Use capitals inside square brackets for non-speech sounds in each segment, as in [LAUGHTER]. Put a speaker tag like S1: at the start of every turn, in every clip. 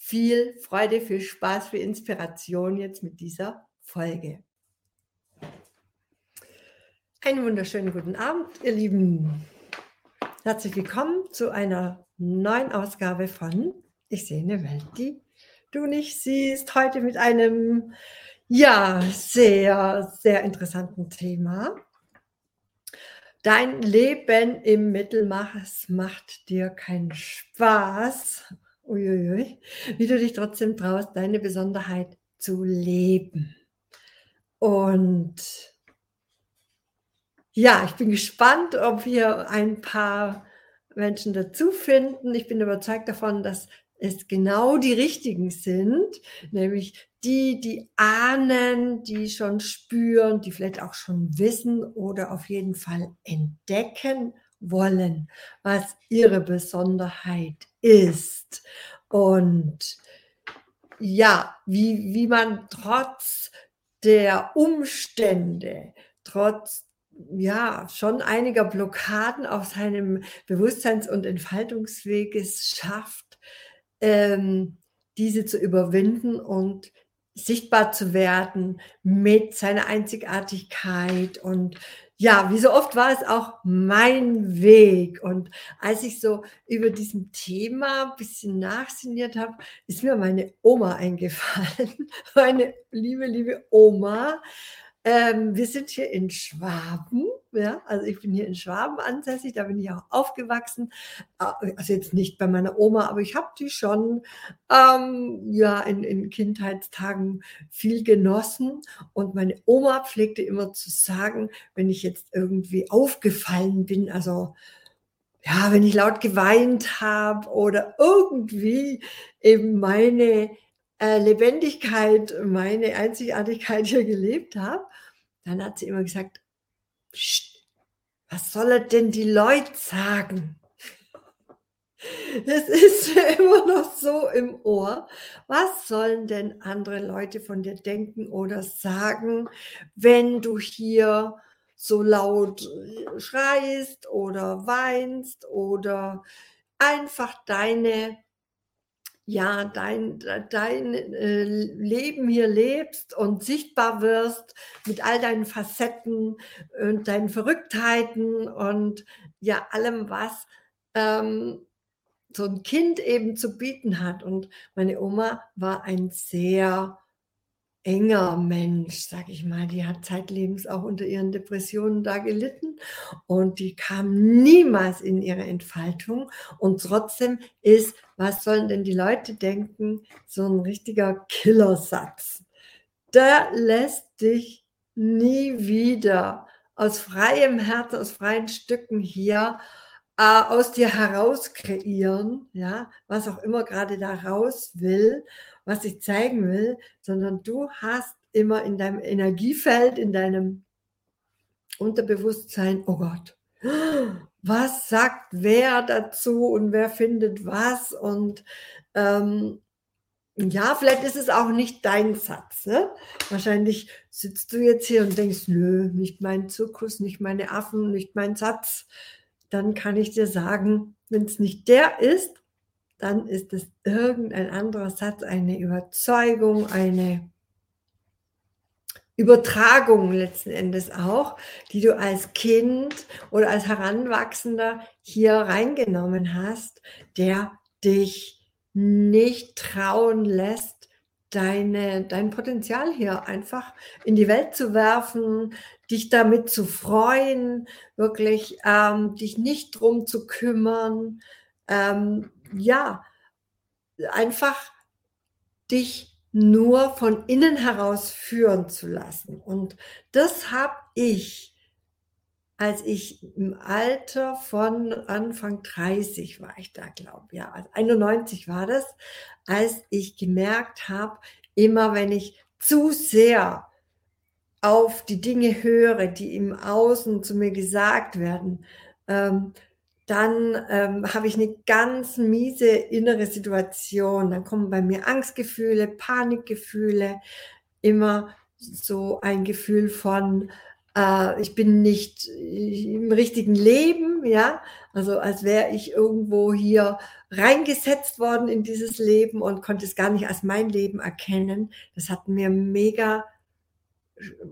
S1: viel Freude, viel Spaß, viel Inspiration jetzt mit dieser Folge. Einen wunderschönen guten Abend, ihr Lieben. Herzlich willkommen zu einer neuen Ausgabe von Ich sehe eine Welt, die du nicht siehst. Heute mit einem, ja, sehr, sehr interessanten Thema. Dein Leben im Mittelmaß macht dir keinen Spaß uiuiui, wie du dich trotzdem traust, deine Besonderheit zu leben. Und ja, ich bin gespannt, ob wir ein paar Menschen dazu finden. Ich bin überzeugt davon, dass es genau die richtigen sind, nämlich die, die ahnen, die schon spüren, die vielleicht auch schon wissen oder auf jeden Fall entdecken wollen, was ihre Besonderheit ist. Und ja, wie, wie man trotz der Umstände, trotz ja, schon einiger Blockaden auf seinem Bewusstseins- und Entfaltungsweg es schafft, ähm, diese zu überwinden und sichtbar zu werden mit seiner Einzigartigkeit und ja, wie so oft war es auch mein Weg. Und als ich so über diesem Thema ein bisschen nachsinniert habe, ist mir meine Oma eingefallen. [LAUGHS] Meine liebe, liebe Oma, ähm, wir sind hier in Schwaben, ja, also ich bin hier in Schwaben ansässig, da bin ich auch aufgewachsen. Äh, also jetzt nicht bei meiner Oma, aber ich habe die schon ähm, ja in, in Kindheitstagen viel genossen. Und meine Oma pflegte immer zu sagen, wenn ich jetzt irgendwie aufgefallen bin, also ja, wenn ich laut geweint habe oder irgendwie eben meine äh, Lebendigkeit, meine Einzigartigkeit hier gelebt habe, dann hat sie immer gesagt, was soll denn die Leute sagen? Das ist [LAUGHS] immer noch so im Ohr. Was sollen denn andere Leute von dir denken oder sagen, wenn du hier so laut schreist oder weinst oder einfach deine ja, dein, dein äh, Leben hier lebst und sichtbar wirst mit all deinen Facetten und deinen Verrücktheiten und ja, allem, was ähm, so ein Kind eben zu bieten hat. Und meine Oma war ein sehr enger Mensch, sag ich mal. Die hat zeitlebens auch unter ihren Depressionen da gelitten und die kam niemals in ihre Entfaltung. Und trotzdem ist, was sollen denn die Leute denken, so ein richtiger Killersatz. Der lässt dich nie wieder aus freiem Herzen, aus freien Stücken hier äh, aus dir heraus kreieren, ja, was auch immer gerade da raus will was ich zeigen will, sondern du hast immer in deinem Energiefeld, in deinem Unterbewusstsein, oh Gott, was sagt wer dazu und wer findet was und ähm, ja, vielleicht ist es auch nicht dein Satz. Ne? Wahrscheinlich sitzt du jetzt hier und denkst, nö, nicht mein Zirkus, nicht meine Affen, nicht mein Satz. Dann kann ich dir sagen, wenn es nicht der ist, dann ist es irgendein anderer Satz, eine Überzeugung, eine Übertragung letzten Endes auch, die du als Kind oder als Heranwachsender hier reingenommen hast, der dich nicht trauen lässt, deine, dein Potenzial hier einfach in die Welt zu werfen, dich damit zu freuen, wirklich ähm, dich nicht drum zu kümmern, ähm, ja, einfach dich nur von innen heraus führen zu lassen. Und das habe ich, als ich im Alter von Anfang 30 war ich da, glaube ich, ja, also 91 war das, als ich gemerkt habe, immer wenn ich zu sehr auf die Dinge höre, die im Außen zu mir gesagt werden, ähm, dann ähm, habe ich eine ganz miese innere Situation. Dann kommen bei mir Angstgefühle, Panikgefühle, immer so ein Gefühl von, äh, ich bin nicht im richtigen Leben, ja, also als wäre ich irgendwo hier reingesetzt worden in dieses Leben und konnte es gar nicht als mein Leben erkennen. Das hat mir mega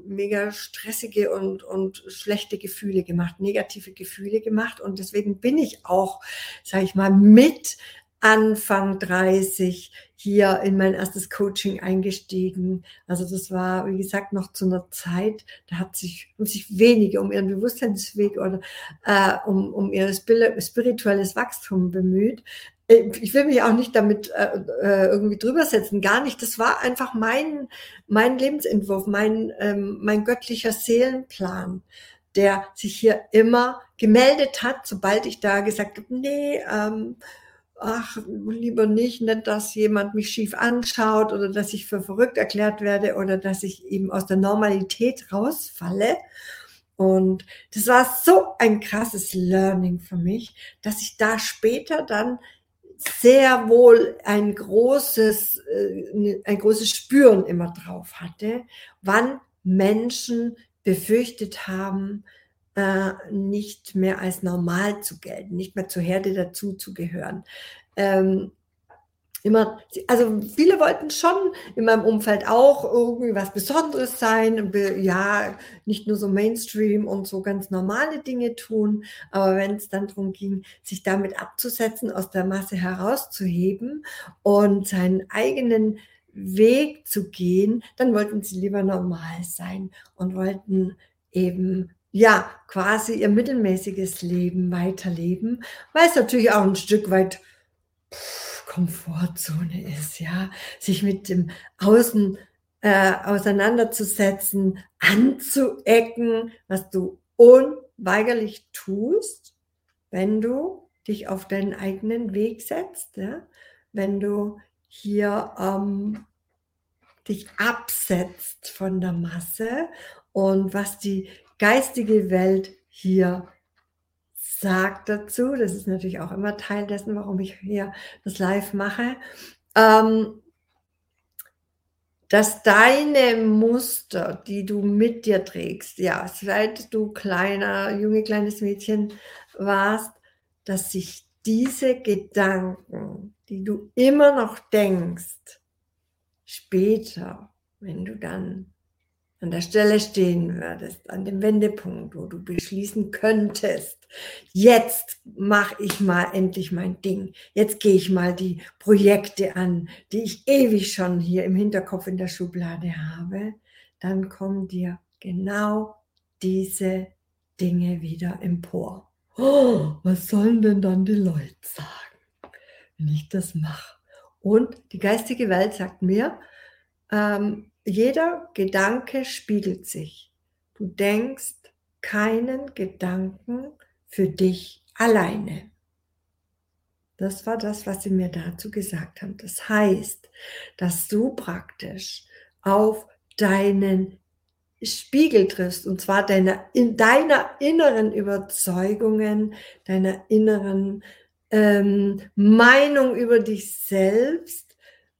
S1: mega stressige und, und schlechte Gefühle gemacht, negative Gefühle gemacht. Und deswegen bin ich auch, sage ich mal, mit Anfang 30 hier in mein erstes Coaching eingestiegen. Also das war, wie gesagt, noch zu einer Zeit, da hat sich, haben sich wenige um ihren Bewusstseinsweg oder äh, um, um ihr spirituelles Wachstum bemüht. Äh, ich will mich auch nicht damit äh, äh, irgendwie drüber setzen, gar nicht. Das war einfach mein, mein Lebensentwurf, mein, ähm, mein göttlicher Seelenplan, der sich hier immer gemeldet hat, sobald ich da gesagt habe, nee, ähm, ach, lieber nicht, nicht, dass jemand mich schief anschaut oder dass ich für verrückt erklärt werde oder dass ich eben aus der Normalität rausfalle. Und das war so ein krasses Learning für mich, dass ich da später dann sehr wohl ein großes, äh, ein großes Spüren immer drauf hatte, wann Menschen befürchtet haben, äh, nicht mehr als normal zu gelten, nicht mehr zur Herde dazu zu gehören. Ähm, immer, also viele wollten schon in meinem Umfeld auch irgendwie was Besonderes sein, ja, nicht nur so Mainstream und so ganz normale Dinge tun, aber wenn es dann darum ging, sich damit abzusetzen, aus der Masse herauszuheben und seinen eigenen Weg zu gehen, dann wollten sie lieber normal sein und wollten eben ja quasi ihr mittelmäßiges Leben weiterleben, weil es natürlich auch ein Stück weit Komfortzone ist, ja, sich mit dem Außen äh, auseinanderzusetzen, anzuecken, was du unweigerlich tust, wenn du dich auf deinen eigenen Weg setzt, ja? wenn du hier ähm, dich absetzt von der Masse und was die geistige Welt hier sagt dazu, das ist natürlich auch immer Teil dessen, warum ich hier das Live mache, ähm, dass deine Muster, die du mit dir trägst, ja, seit du kleiner, junge, kleines Mädchen warst, dass sich diese Gedanken, die du immer noch denkst, später, wenn du dann an der Stelle stehen würdest, an dem Wendepunkt, wo du beschließen könntest, jetzt mache ich mal endlich mein Ding, jetzt gehe ich mal die Projekte an, die ich ewig schon hier im Hinterkopf in der Schublade habe, dann kommen dir genau diese Dinge wieder empor. Oh, was sollen denn dann die Leute sagen, wenn ich das mache? Und die geistige Welt sagt mir, ähm, jeder Gedanke spiegelt sich. Du denkst keinen Gedanken für dich alleine. Das war das, was sie mir dazu gesagt haben. Das heißt, dass du praktisch auf deinen Spiegel triffst, und zwar deiner, in deiner inneren Überzeugungen, deiner inneren ähm, Meinung über dich selbst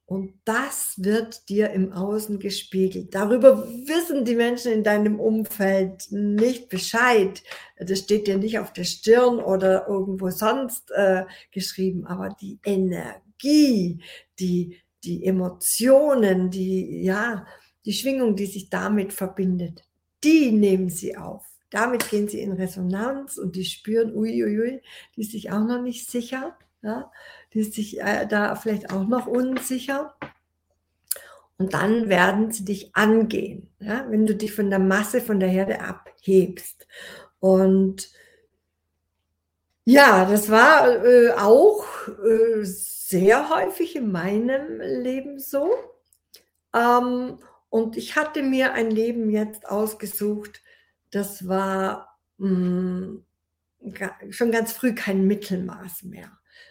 S1: und das wird dir im Außen gespiegelt. Darüber wissen die Menschen in deinem Umfeld nicht Bescheid. Das steht dir nicht auf der Stirn oder irgendwo sonst äh, geschrieben. Aber die Energie, die, die Emotionen, die, ja, die Schwingung, die sich damit verbindet, die nehmen sie auf. Damit gehen sie in Resonanz und die spüren, uiuiui, die sich auch noch nicht sicher. Ja? die ist sich äh, da vielleicht auch noch unsicher. Und dann werden sie dich angehen, ja, wenn du dich von der Masse, von der Herde abhebst. Und ja, das war äh, auch äh, sehr häufig in meinem Leben so. Ähm, und ich hatte mir ein Leben jetzt ausgesucht, das war mh, mm, schon ganz früh kein Mittelmaß mehr.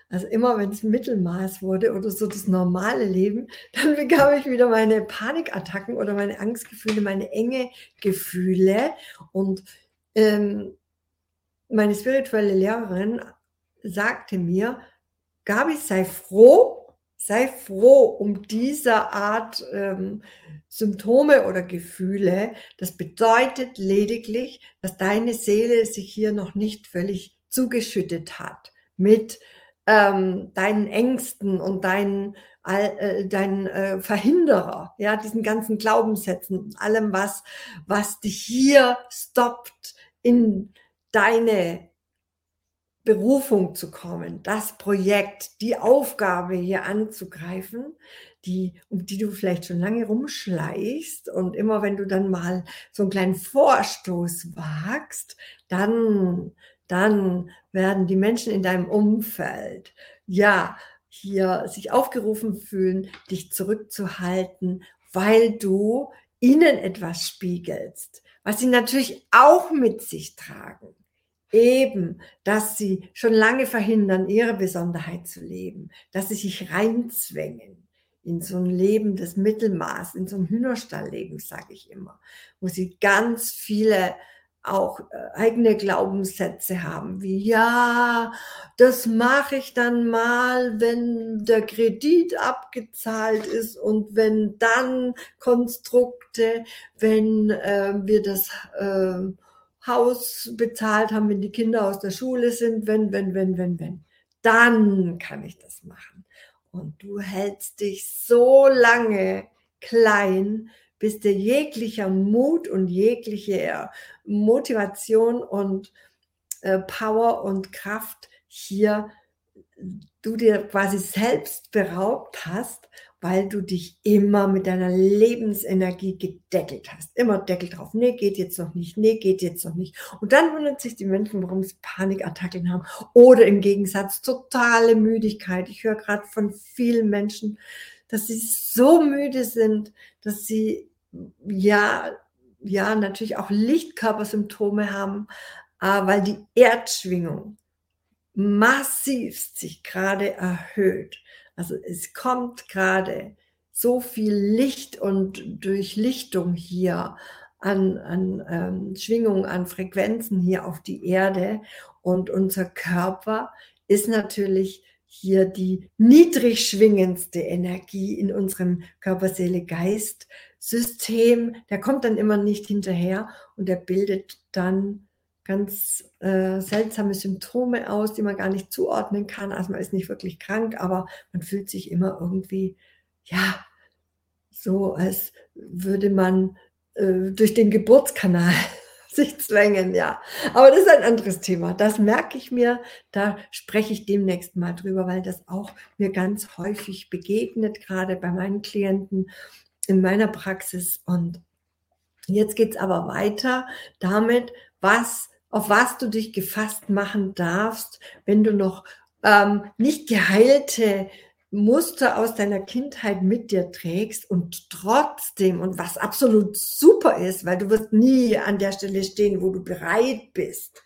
S1: Also immer wenn es Mittelmaß wurde oder so das normale Leben, [LAUGHS] dann bekam ich wieder meine Panikattacken oder meine Angstgefühle, meine enge Gefühle. Und ähm, meine spirituelle Lehrerin sagte mir, Gabi, sei froh, sei froh um diese Art ähm, Symptome oder Gefühle. Das bedeutet lediglich, dass deine Seele sich hier noch nicht völlig zugeschüttet hat mit ähm, deinen Ängsten und deinen, äh, deinen äh, Verhinderer, ja, diesen ganzen Glaubenssätzen, allem was, was dich hier stoppt in deine Berufung zu kommen, das Projekt, die Aufgabe hier anzugreifen, die, um die du vielleicht schon lange rumschleichst und immer wenn du dann mal so einen kleinen Vorstoß wagst, dann, dann werden die Menschen in deinem Umfeld, ja, hier sich aufgerufen fühlen, dich zurückzuhalten, weil du ihnen etwas spiegelst, was sie natürlich auch mit sich tragen. Eben, dass sie schon lange verhindern, ihre Besonderheit zu leben, dass sie sich reinzwängen in so ein Leben des Mittelmaß, in so ein Hühnerstallleben, sage ich immer, wo sie ganz viele auch äh, eigene Glaubenssätze haben, wie ja, das mache ich dann mal, wenn der Kredit abgezahlt ist und wenn dann Konstrukte, wenn äh, wir das äh, Haus bezahlt haben, wenn die Kinder aus der Schule sind, wenn, wenn, wenn, wenn, wenn. Dann kann ich das machen. Und du hältst dich so lange klein, bis dir jeglicher Mut und jegliche Motivation und äh, Power und Kraft hier du dir quasi selbst beraubt hast weil du dich immer mit deiner Lebensenergie gedeckelt hast. Immer Deckel drauf. Nee, geht jetzt noch nicht. Nee, geht jetzt noch nicht. Und dann wundern sich die Menschen, warum sie Panikattacken haben. Oder im Gegensatz totale Müdigkeit. Ich höre gerade von vielen Menschen, dass sie so müde sind, dass sie ja, ja, natürlich auch Lichtkörpersymptome haben, äh, weil die Erdschwingung massiv sich gerade erhöht. Also es kommt gerade so viel Licht und Durchlichtung hier an, an ähm, Schwingungen, an Frequenzen hier auf die Erde. Und unser Körper ist natürlich hier die niedrig schwingendste Energie in unserem Körper, Seele, Geist System. Der kommt dann immer nicht hinterher und der bildet dann ganz äh, seltsame Symptome aus, die man gar nicht zuordnen kann. Also man ist nicht wirklich krank, aber man fühlt sich immer irgendwie, ja, so als würde man äh, durch den Geburtskanal [LAUGHS] sich zwängen, ja. Aber das ist ein anderes Thema. Das merke ich mir. Da spreche ich demnächst mal drüber, weil das auch mir ganz häufig begegnet, gerade bei meinen Klienten in meiner Praxis. Und jetzt geht es aber weiter damit, was auf was du dich gefasst machen darfst, wenn du noch ähm, nicht geheilte Muster aus deiner Kindheit mit dir trägst und trotzdem und was absolut super ist, weil du wirst nie an der Stelle stehen, wo du bereit bist,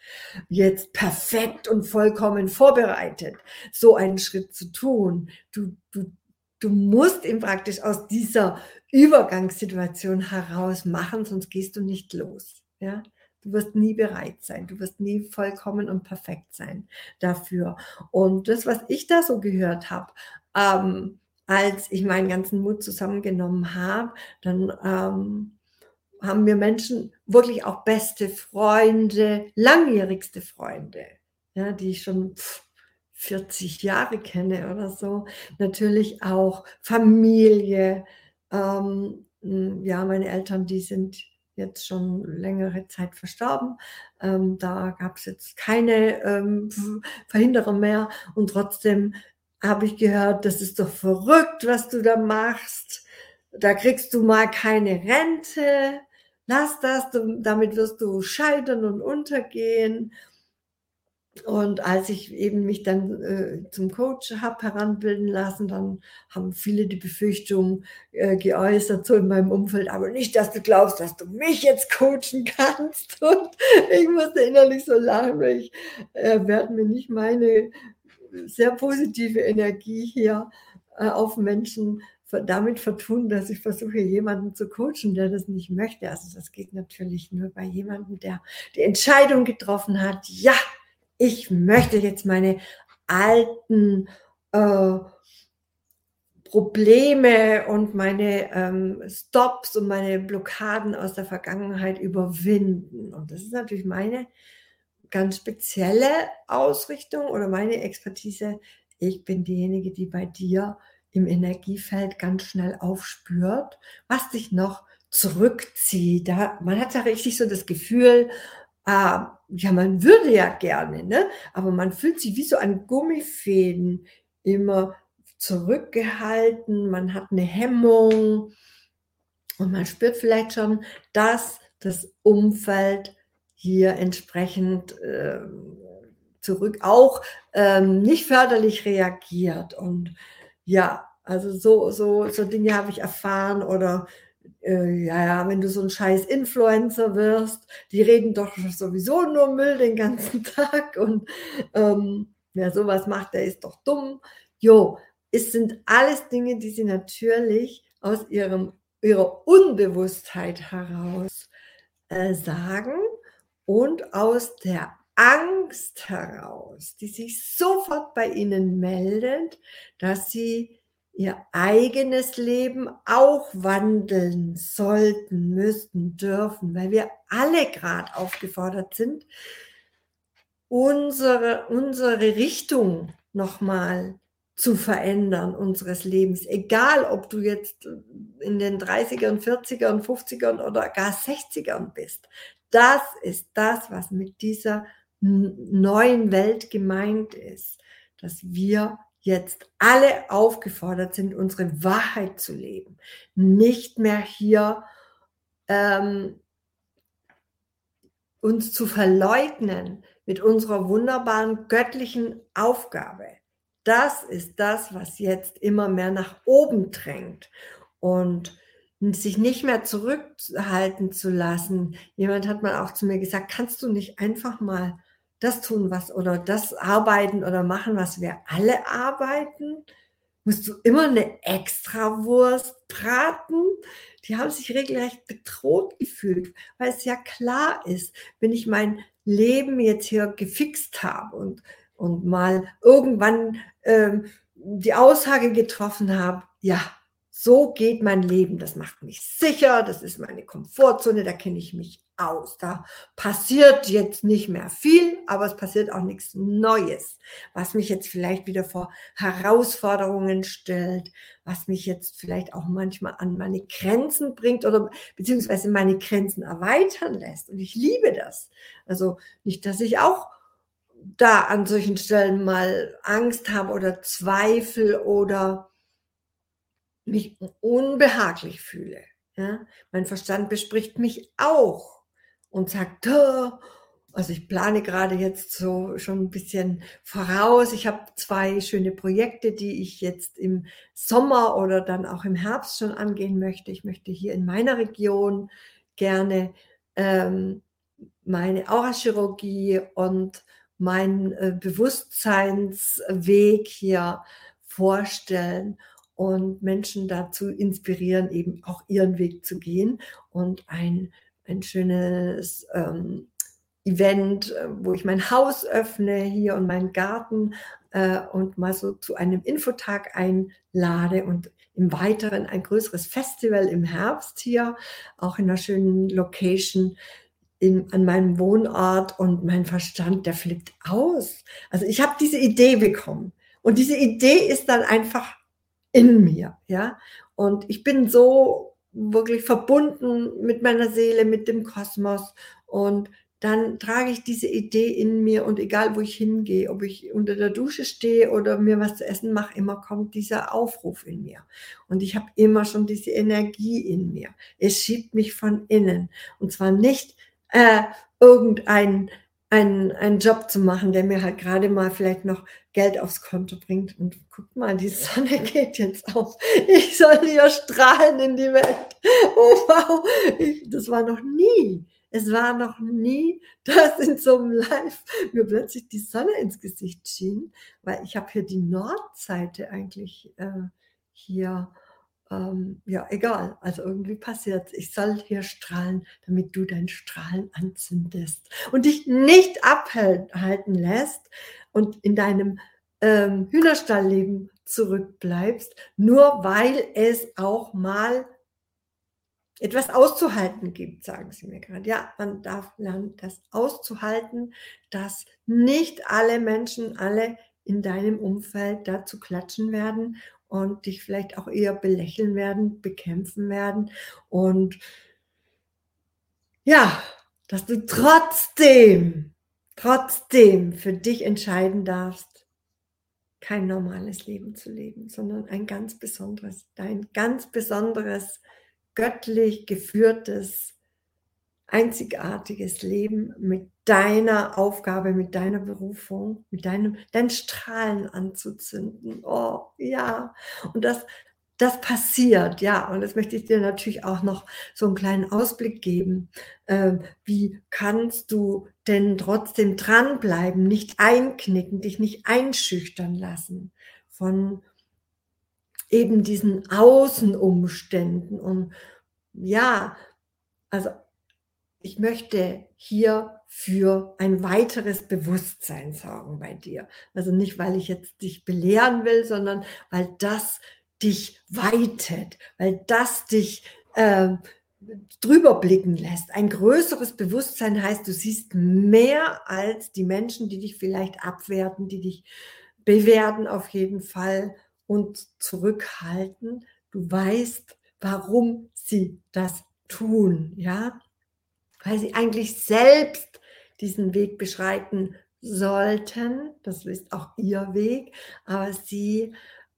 S1: jetzt perfekt und vollkommen vorbereitet, so einen Schritt zu tun. Du, du, du musst ihn praktisch aus dieser Übergangssituation heraus machen, sonst gehst du nicht los. Ja, Du wirst nie bereit sein. Du wirst nie vollkommen und perfekt sein dafür. Und das, was ich da so gehört habe, ähm, als ich meinen ganzen Mut zusammengenommen habe, dann ähm, haben wir Menschen wirklich auch beste Freunde, langjährigste Freunde, ja, die ich schon 40 Jahre kenne oder so. Natürlich auch Familie. Ähm, ja, meine Eltern, die sind jetzt schon längere Zeit verstorben. Ähm, da gab es jetzt keine ähm, Verhinderer mehr und trotzdem habe ich gehört, das ist doch verrückt, was du da machst. Da kriegst du mal keine Rente. Lass das, damit wirst du scheitern und untergehen. Und als ich eben mich dann äh, zum Coach habe heranbilden lassen, dann haben viele die Befürchtung äh, geäußert, so in meinem Umfeld, aber nicht, dass du glaubst, dass du mich jetzt coachen kannst. [LAUGHS] Und ich musste innerlich so lachen, weil ich äh, werde mir nicht meine sehr positive Energie hier äh, auf Menschen damit vertun, dass ich versuche, jemanden zu coachen, der das nicht möchte. Also das geht natürlich nur bei jemandem, der die Entscheidung getroffen hat, ja, ich möchte jetzt meine alten äh, Probleme und meine ähm, Stops und meine Blockaden aus der Vergangenheit überwinden. Und das ist natürlich meine ganz spezielle Ausrichtung oder meine Expertise. Ich bin diejenige, die bei dir im Energiefeld ganz schnell aufspürt, was dich noch zurückzieht. Da, man hat ja richtig so das Gefühl, äh, ja, man würde ja gerne, ne? aber man fühlt sich wie so an Gummifäden immer zurückgehalten, man hat eine Hemmung und man spürt vielleicht schon, dass das Umfeld hier entsprechend äh, zurück auch ähm, nicht förderlich reagiert. Und ja, also so, so, so Dinge habe ich erfahren oder äh, ja, ja, wenn du so ein scheiß Influencer wirst, die reden doch sowieso nur Müll den ganzen [LAUGHS] Tag und ähm, wer sowas macht, der ist doch dumm. Jo, es sind alles Dinge, die sie natürlich aus ihrem, ihrer Unbewusstheit heraus äh, sagen und aus der Angst heraus, die sich sofort bei ihnen meldet, dass sie ihr eigenes Leben auch wandeln sollten, müssten, dürfen, weil wir alle gerade aufgefordert sind, unsere, unsere Richtung nochmal zu verändern unseres Lebens. Egal, ob du jetzt in den 30ern, 40ern, 50ern oder gar 60ern bist. Das ist das, was mit dieser neuen Welt gemeint ist, dass wir jetzt alle aufgefordert sind, unsere Wahrheit zu leben. Nicht mehr hier ähm, uns zu verleugnen mit unserer wunderbaren göttlichen Aufgabe. Das ist das, was jetzt immer mehr nach oben drängt und sich nicht mehr zurückhalten zu lassen. Jemand hat mal auch zu mir gesagt, kannst du nicht einfach mal das tun, was oder das arbeiten oder machen, was wir alle arbeiten? Musst du immer eine Extrawurst braten? Die haben sich regelrecht bedroht gefühlt, weil es ja klar ist, wenn ich mein Leben jetzt hier gefixt habe und, und mal irgendwann ähm, die Aussage getroffen habe, ja, so geht mein Leben, das macht mich sicher, das ist meine Komfortzone, da kenne ich mich aus. Da passiert jetzt nicht mehr viel, aber es passiert auch nichts Neues, was mich jetzt vielleicht wieder vor Herausforderungen stellt, was mich jetzt vielleicht auch manchmal an meine Grenzen bringt oder beziehungsweise meine Grenzen erweitern lässt. Und ich liebe das. Also nicht, dass ich auch da an solchen Stellen mal Angst habe oder Zweifel oder mich unbehaglich fühle. Ja? Mein Verstand bespricht mich auch und sagt, also ich plane gerade jetzt so schon ein bisschen voraus. Ich habe zwei schöne Projekte, die ich jetzt im Sommer oder dann auch im Herbst schon angehen möchte. Ich möchte hier in meiner Region gerne ähm, meine Aurachirurgie und meinen äh, Bewusstseinsweg hier vorstellen und Menschen dazu inspirieren, eben auch ihren Weg zu gehen und ein, ein schönes ähm, Event, äh, wo ich mein Haus öffne hier und meinen Garten äh, und mal so zu einem Infotag einlade und im Weiteren ein größeres Festival im Herbst hier, auch in einer schönen Location in, an meinem Wohnort und mein Verstand, der flippt aus. Also ich habe diese Idee bekommen und diese Idee ist dann einfach in mir, ja. Und ich bin so wirklich verbunden mit meiner Seele, mit dem Kosmos und dann trage ich diese Idee in mir und egal wo ich hingehe, ob ich unter der Dusche stehe oder mir was zu essen mache, immer kommt dieser Aufruf in mir. Und ich habe immer schon diese Energie in mir. Es schiebt mich von innen. Und zwar nicht äh, irgendein einen, einen Job zu machen, der mir halt gerade mal vielleicht noch Geld aufs Konto bringt. Und guck mal, die Sonne [LAUGHS] geht jetzt auf. Ich soll hier strahlen in die Welt. Oh wow, ich, das war noch nie Es war noch nie, dass in so einem Live mir plötzlich die Sonne ins Gesicht schien, weil ich habe hier die Nordseite eigentlich äh, hier ähm, ja, egal. Also irgendwie passiert Ich soll hier strahlen, damit du dein Strahlen anzündest und dich nicht abhalten lässt und in deinem ähm, Hühnerstallleben zurückbleibst, nur weil es auch mal etwas auszuhalten gibt, sagen sie mir gerade. Ja, man darf lernen, das auszuhalten, dass nicht alle Menschen, alle in deinem Umfeld dazu klatschen werden und dich vielleicht auch eher belächeln werden, bekämpfen werden. Und ja, dass du trotzdem, trotzdem für dich entscheiden darfst, kein normales Leben zu leben, sondern ein ganz besonderes, dein ganz besonderes, göttlich geführtes, einzigartiges Leben mit deiner Aufgabe, mit deiner Berufung, mit deinem, dein Strahlen anzuzünden. Oh, ja. Und das, das passiert, ja. Und das möchte ich dir natürlich auch noch so einen kleinen Ausblick geben. Ähm, wie kannst du denn trotzdem dranbleiben, nicht einknicken, dich nicht einschüchtern lassen von eben diesen Außenumständen und ja, also ich möchte hier für ein weiteres Bewusstsein sorgen bei dir. Also nicht, weil ich jetzt dich belehren will, sondern weil das dich weitet, weil das dich äh, drüber blicken lässt. Ein größeres Bewusstsein heißt, du siehst mehr als die Menschen, die dich vielleicht abwerten, die dich bewerten auf jeden Fall und zurückhalten. Du weißt, warum sie das tun, ja? Weil sie eigentlich selbst diesen Weg beschreiten sollten. Das ist auch ihr Weg, aber sie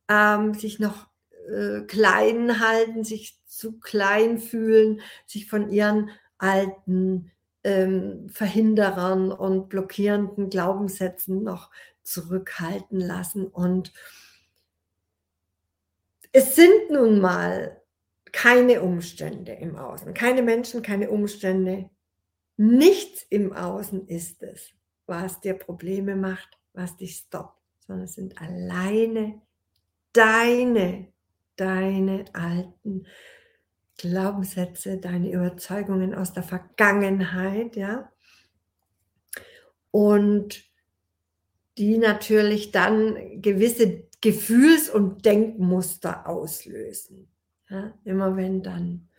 S1: ähm, sich noch äh, klein halten, sich zu klein fühlen, sich von ihren alten ähm, Verhinderern und blockierenden Glaubenssätzen noch zurückhalten lassen. Und es sind nun mal keine Umstände im Außen, keine Menschen, keine Umstände. Nichts im Außen ist es, was dir Probleme macht, was dich stoppt, sondern es sind alleine deine, deine alten Glaubenssätze, deine Überzeugungen aus der Vergangenheit, ja. Und die natürlich dann gewisse Gefühls- und Denkmuster auslösen. Ja, immer wenn dann.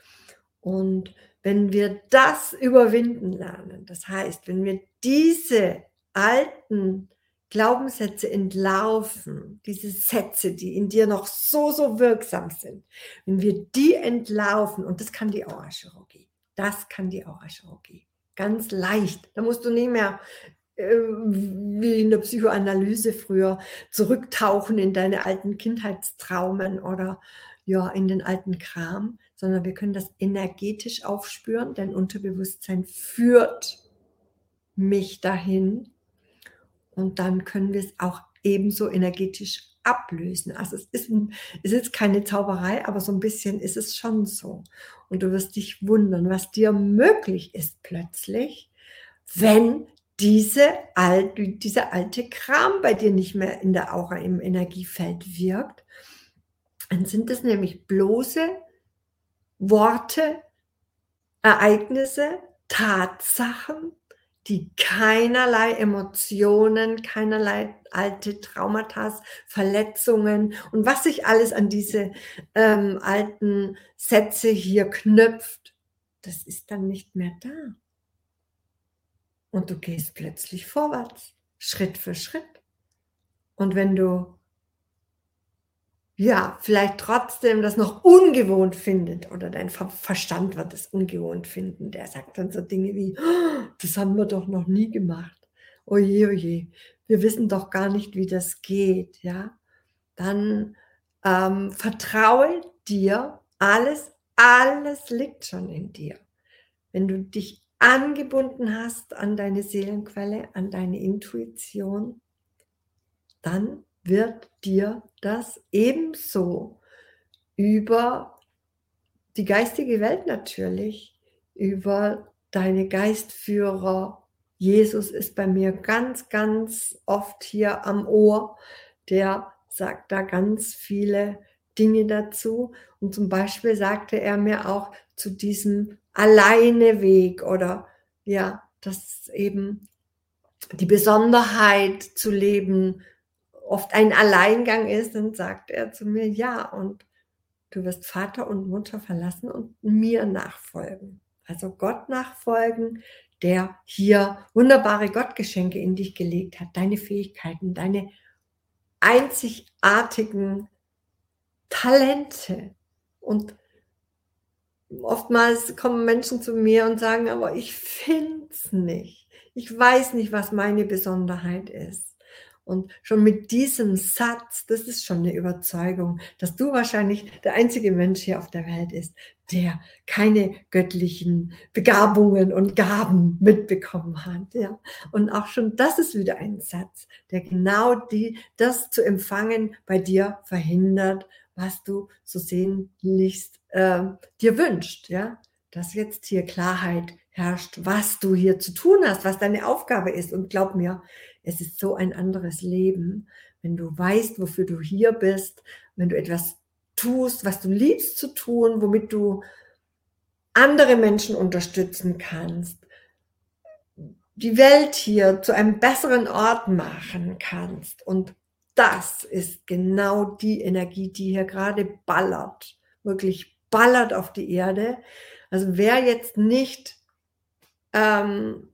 S1: Und wenn wir das überwinden lernen, das heißt, wenn wir diese alten Glaubenssätze entlaufen, diese Sätze, die in dir noch so, so wirksam sind, wenn wir die entlaufen, und das kann die Aurachirurgie, das kann die Aurachirurgie, ganz leicht, da musst du nicht mehr äh, wie in der Psychoanalyse früher zurücktauchen in deine alten Kindheitstraumen oder ja, in den alten Kram, sondern wir können das energetisch aufspüren. Dein Unterbewusstsein führt mich dahin und dann können wir es auch ebenso energetisch ablösen. Also es ist, es ist keine Zauberei, aber so ein bisschen ist es schon so. Und du wirst dich wundern, was dir möglich ist plötzlich, wenn diese alte, dieser alte Kram bei dir nicht mehr in der Aura im Energiefeld wirkt dann sind es nämlich bloße Worte, Ereignisse, Tatsachen, die keinerlei Emotionen, keinerlei alte Traumata, Verletzungen und was sich alles an diese ähm, alten Sätze hier knüpft, das ist dann nicht mehr da. Und du gehst plötzlich vorwärts, Schritt für Schritt. Und wenn du ja, vielleicht trotzdem das noch ungewohnt findet oder dein Verstand wird es ungewohnt finden. Der sagt dann so Dinge wie, oh, das haben wir doch noch nie gemacht. Oje, oje, wir wissen doch gar nicht, wie das geht, ja. Dann ähm, vertraue dir, alles, alles liegt schon in dir. Wenn du dich angebunden hast an deine Seelenquelle, an deine Intuition, dann wird dir das ebenso über die geistige Welt natürlich, über deine Geistführer. Jesus ist bei mir ganz, ganz oft hier am Ohr. Der sagt da ganz viele Dinge dazu. Und zum Beispiel sagte er mir auch zu diesem Alleineweg oder ja, dass eben die Besonderheit zu leben oft ein Alleingang ist, dann sagt er zu mir, ja, und du wirst Vater und Mutter verlassen und mir nachfolgen. Also Gott nachfolgen, der hier wunderbare Gottgeschenke in dich gelegt hat, deine Fähigkeiten, deine einzigartigen Talente. Und oftmals kommen Menschen zu mir und sagen, aber ich finde es nicht. Ich weiß nicht, was meine Besonderheit ist. Und schon mit diesem Satz, das ist schon eine Überzeugung, dass du wahrscheinlich der einzige Mensch hier auf der Welt ist, der keine göttlichen Begabungen und Gaben mitbekommen hat. Ja. Und auch schon das ist wieder ein Satz, der genau die, das zu empfangen bei dir verhindert, was du so sehnlichst äh, dir wünscht. Ja. Dass jetzt hier Klarheit herrscht, was du hier zu tun hast, was deine Aufgabe ist. Und glaub mir, es ist so ein anderes Leben, wenn du weißt, wofür du hier bist, wenn du etwas tust, was du liebst zu tun, womit du andere Menschen unterstützen kannst, die Welt hier zu einem besseren Ort machen kannst. Und das ist genau die Energie, die hier gerade ballert, wirklich ballert auf die Erde. Also wer jetzt nicht ähm,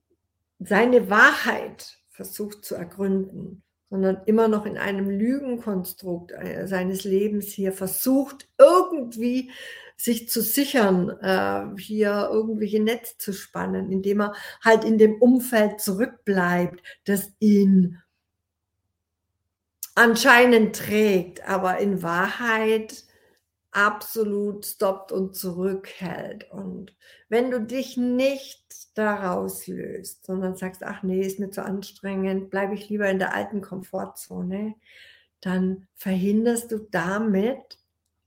S1: seine Wahrheit versucht zu ergründen, sondern immer noch in einem Lügenkonstrukt äh, seines Lebens hier versucht, irgendwie sich zu sichern, äh, hier irgendwelche Netz zu spannen, indem er halt in dem Umfeld zurückbleibt, das ihn anscheinend trägt, aber in Wahrheit absolut stoppt und zurückhält. Und wenn du dich nicht daraus löst, sondern sagst, ach nee, ist mir zu anstrengend, bleibe ich lieber in der alten Komfortzone, dann verhinderst du damit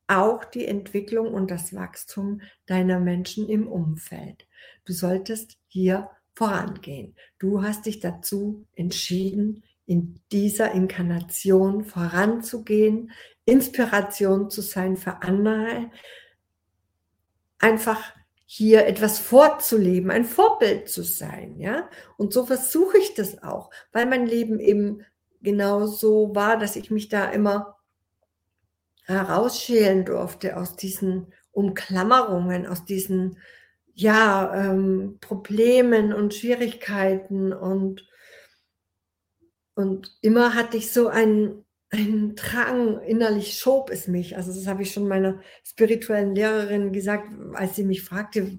S1: auch die Entwicklung und das Wachstum deiner Menschen im Umfeld. Du solltest hier vorangehen. Du hast dich dazu entschieden, in dieser Inkarnation voranzugehen, Inspiration zu sein für andere, einfach hier etwas vorzuleben, ein Vorbild zu sein, ja. Und so versuche ich das auch, weil mein Leben eben genau so war, dass ich mich da immer herausschälen durfte aus diesen Umklammerungen, aus diesen ja ähm, Problemen und Schwierigkeiten und und immer hatte ich so ein ein Drang, innerlich schob es mich. Also das habe ich schon meiner spirituellen Lehrerin gesagt, als sie mich fragte,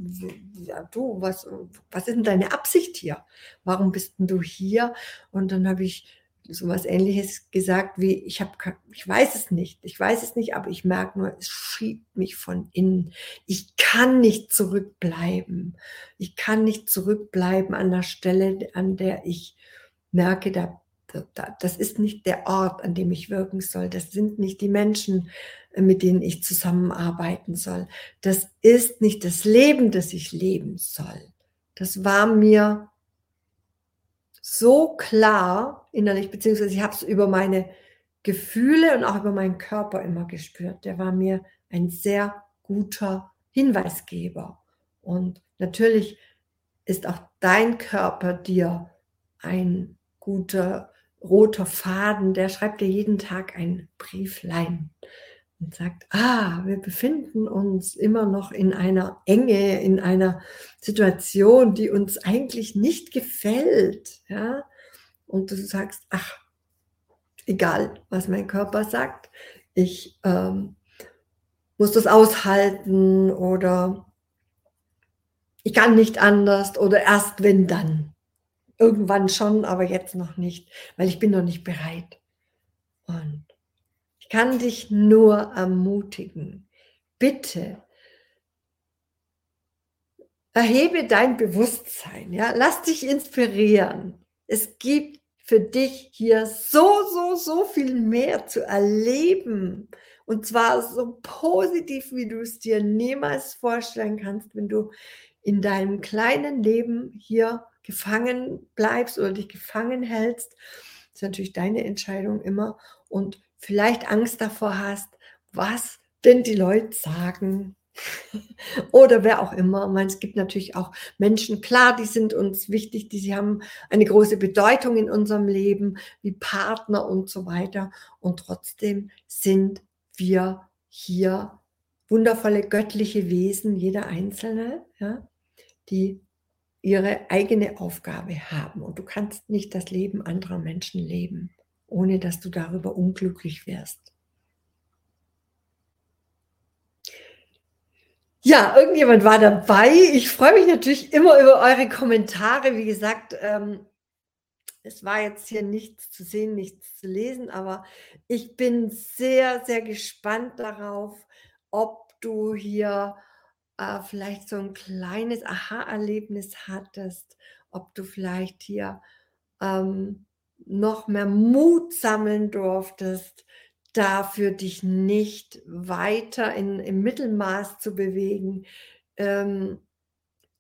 S1: ja, du, was, was ist denn deine Absicht hier? Warum bist denn du hier? Und dann habe ich so was ähnliches gesagt wie, ich habe, ich weiß es nicht, ich weiß es nicht, aber ich merke nur, es schiebt mich von innen. Ich kann nicht zurückbleiben. Ich kann nicht zurückbleiben an der Stelle, an der ich merke, da das ist nicht der Ort, an dem ich wirken soll. Das sind nicht die Menschen, äh, mit denen ich zusammenarbeiten soll. Das ist nicht das Leben, das ich leben soll. Das war mir so klar innerlich, beziehungsweise ich habe es über meine Gefühle und auch über meinen Körper immer gespürt. Der war mir ein sehr guter Hinweisgeber. Und natürlich ist auch dein Körper dir ein guter roter Faden, der schreibt dir jeden Tag ein Brieflein und sagt, ah, wir befinden uns immer noch in einer Enge, in einer Situation, die uns eigentlich nicht gefällt, ja. Und du sagst, ach, egal, was mein Körper sagt, ich ähm, muss das aushalten oder ich kann nicht anders oder erst wenn dann. Irgendwann schon, aber jetzt noch nicht, weil ich bin noch nicht bereit. Und ich kann dich nur ermutigen. Bitte erhebe dein Bewusstsein, ja, lass dich inspirieren. Es gibt für dich hier so, so, so viel mehr zu erleben. Und zwar so positiv, wie du es dir niemals vorstellen kannst, wenn du in deinem kleinen Leben hier gefangen bleibst oder dich gefangen hältst. Das ist natürlich deine Entscheidung immer und vielleicht Angst davor hast, was denn die Leute sagen [LAUGHS] oder wer auch immer. meine, es gibt natürlich auch Menschen, klar, die sind uns wichtig, die sie haben eine große Bedeutung in unserem Leben, wie Partner und so weiter. Und trotzdem sind wir hier wundervolle göttliche Wesen, jeder Einzelne, ja, die ihre eigene Aufgabe haben. Und du kannst nicht das Leben anderer Menschen leben, ohne dass du darüber unglücklich wirst. Ja, irgendjemand war dabei. Ich freue mich natürlich immer über eure Kommentare. Wie gesagt, ähm, es war jetzt hier nichts zu sehen, nichts zu lesen, aber ich bin sehr, sehr gespannt darauf, ob du hier äh, vielleicht so ein kleines Aha-Erlebnis hattest, ob du vielleicht hier ähm, noch mehr Mut sammeln durftest, dafür dich nicht weiter in, im Mittelmaß zu bewegen, ähm,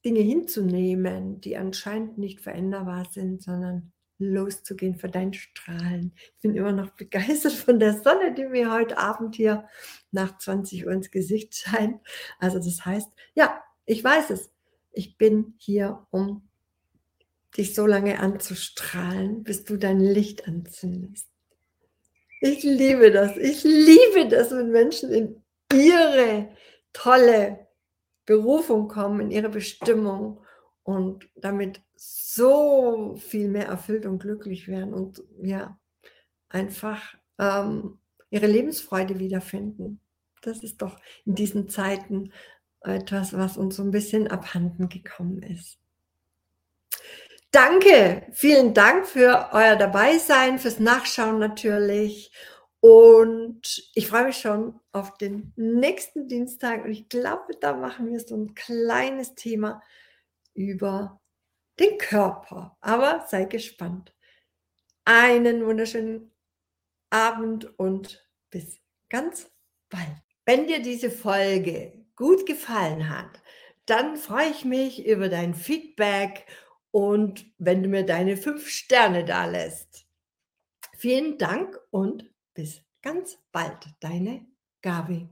S1: Dinge hinzunehmen, die anscheinend nicht veränderbar sind, sondern loszugehen für dein Strahlen. Ich bin immer noch begeistert von der Sonne, die mir heute Abend hier nach 20 Uhr ins Gesicht scheint. Also das heißt, ja, ich weiß es. Ich bin hier, um dich so lange anzustrahlen, bis du dein Licht anzündest. Ich liebe das. Ich liebe das, wenn Menschen in ihre tolle Berufung kommen, in ihre Bestimmung und damit so viel mehr erfüllt und glücklich werden und ja, einfach ähm, ihre Lebensfreude wiederfinden. Das ist doch in diesen Zeiten etwas, was uns so ein bisschen abhanden gekommen ist. Danke, vielen Dank für euer Dabeisein, fürs Nachschauen natürlich. Und ich freue mich schon auf den nächsten Dienstag. Und ich glaube, da machen wir so ein kleines Thema über den Körper. Aber sei gespannt. Einen wunderschönen Abend und bis ganz bald. Wenn dir diese Folge gut gefallen hat, dann freue ich mich über dein Feedback und wenn du mir deine fünf Sterne da lässt. Vielen Dank und bis ganz bald, deine Gabi.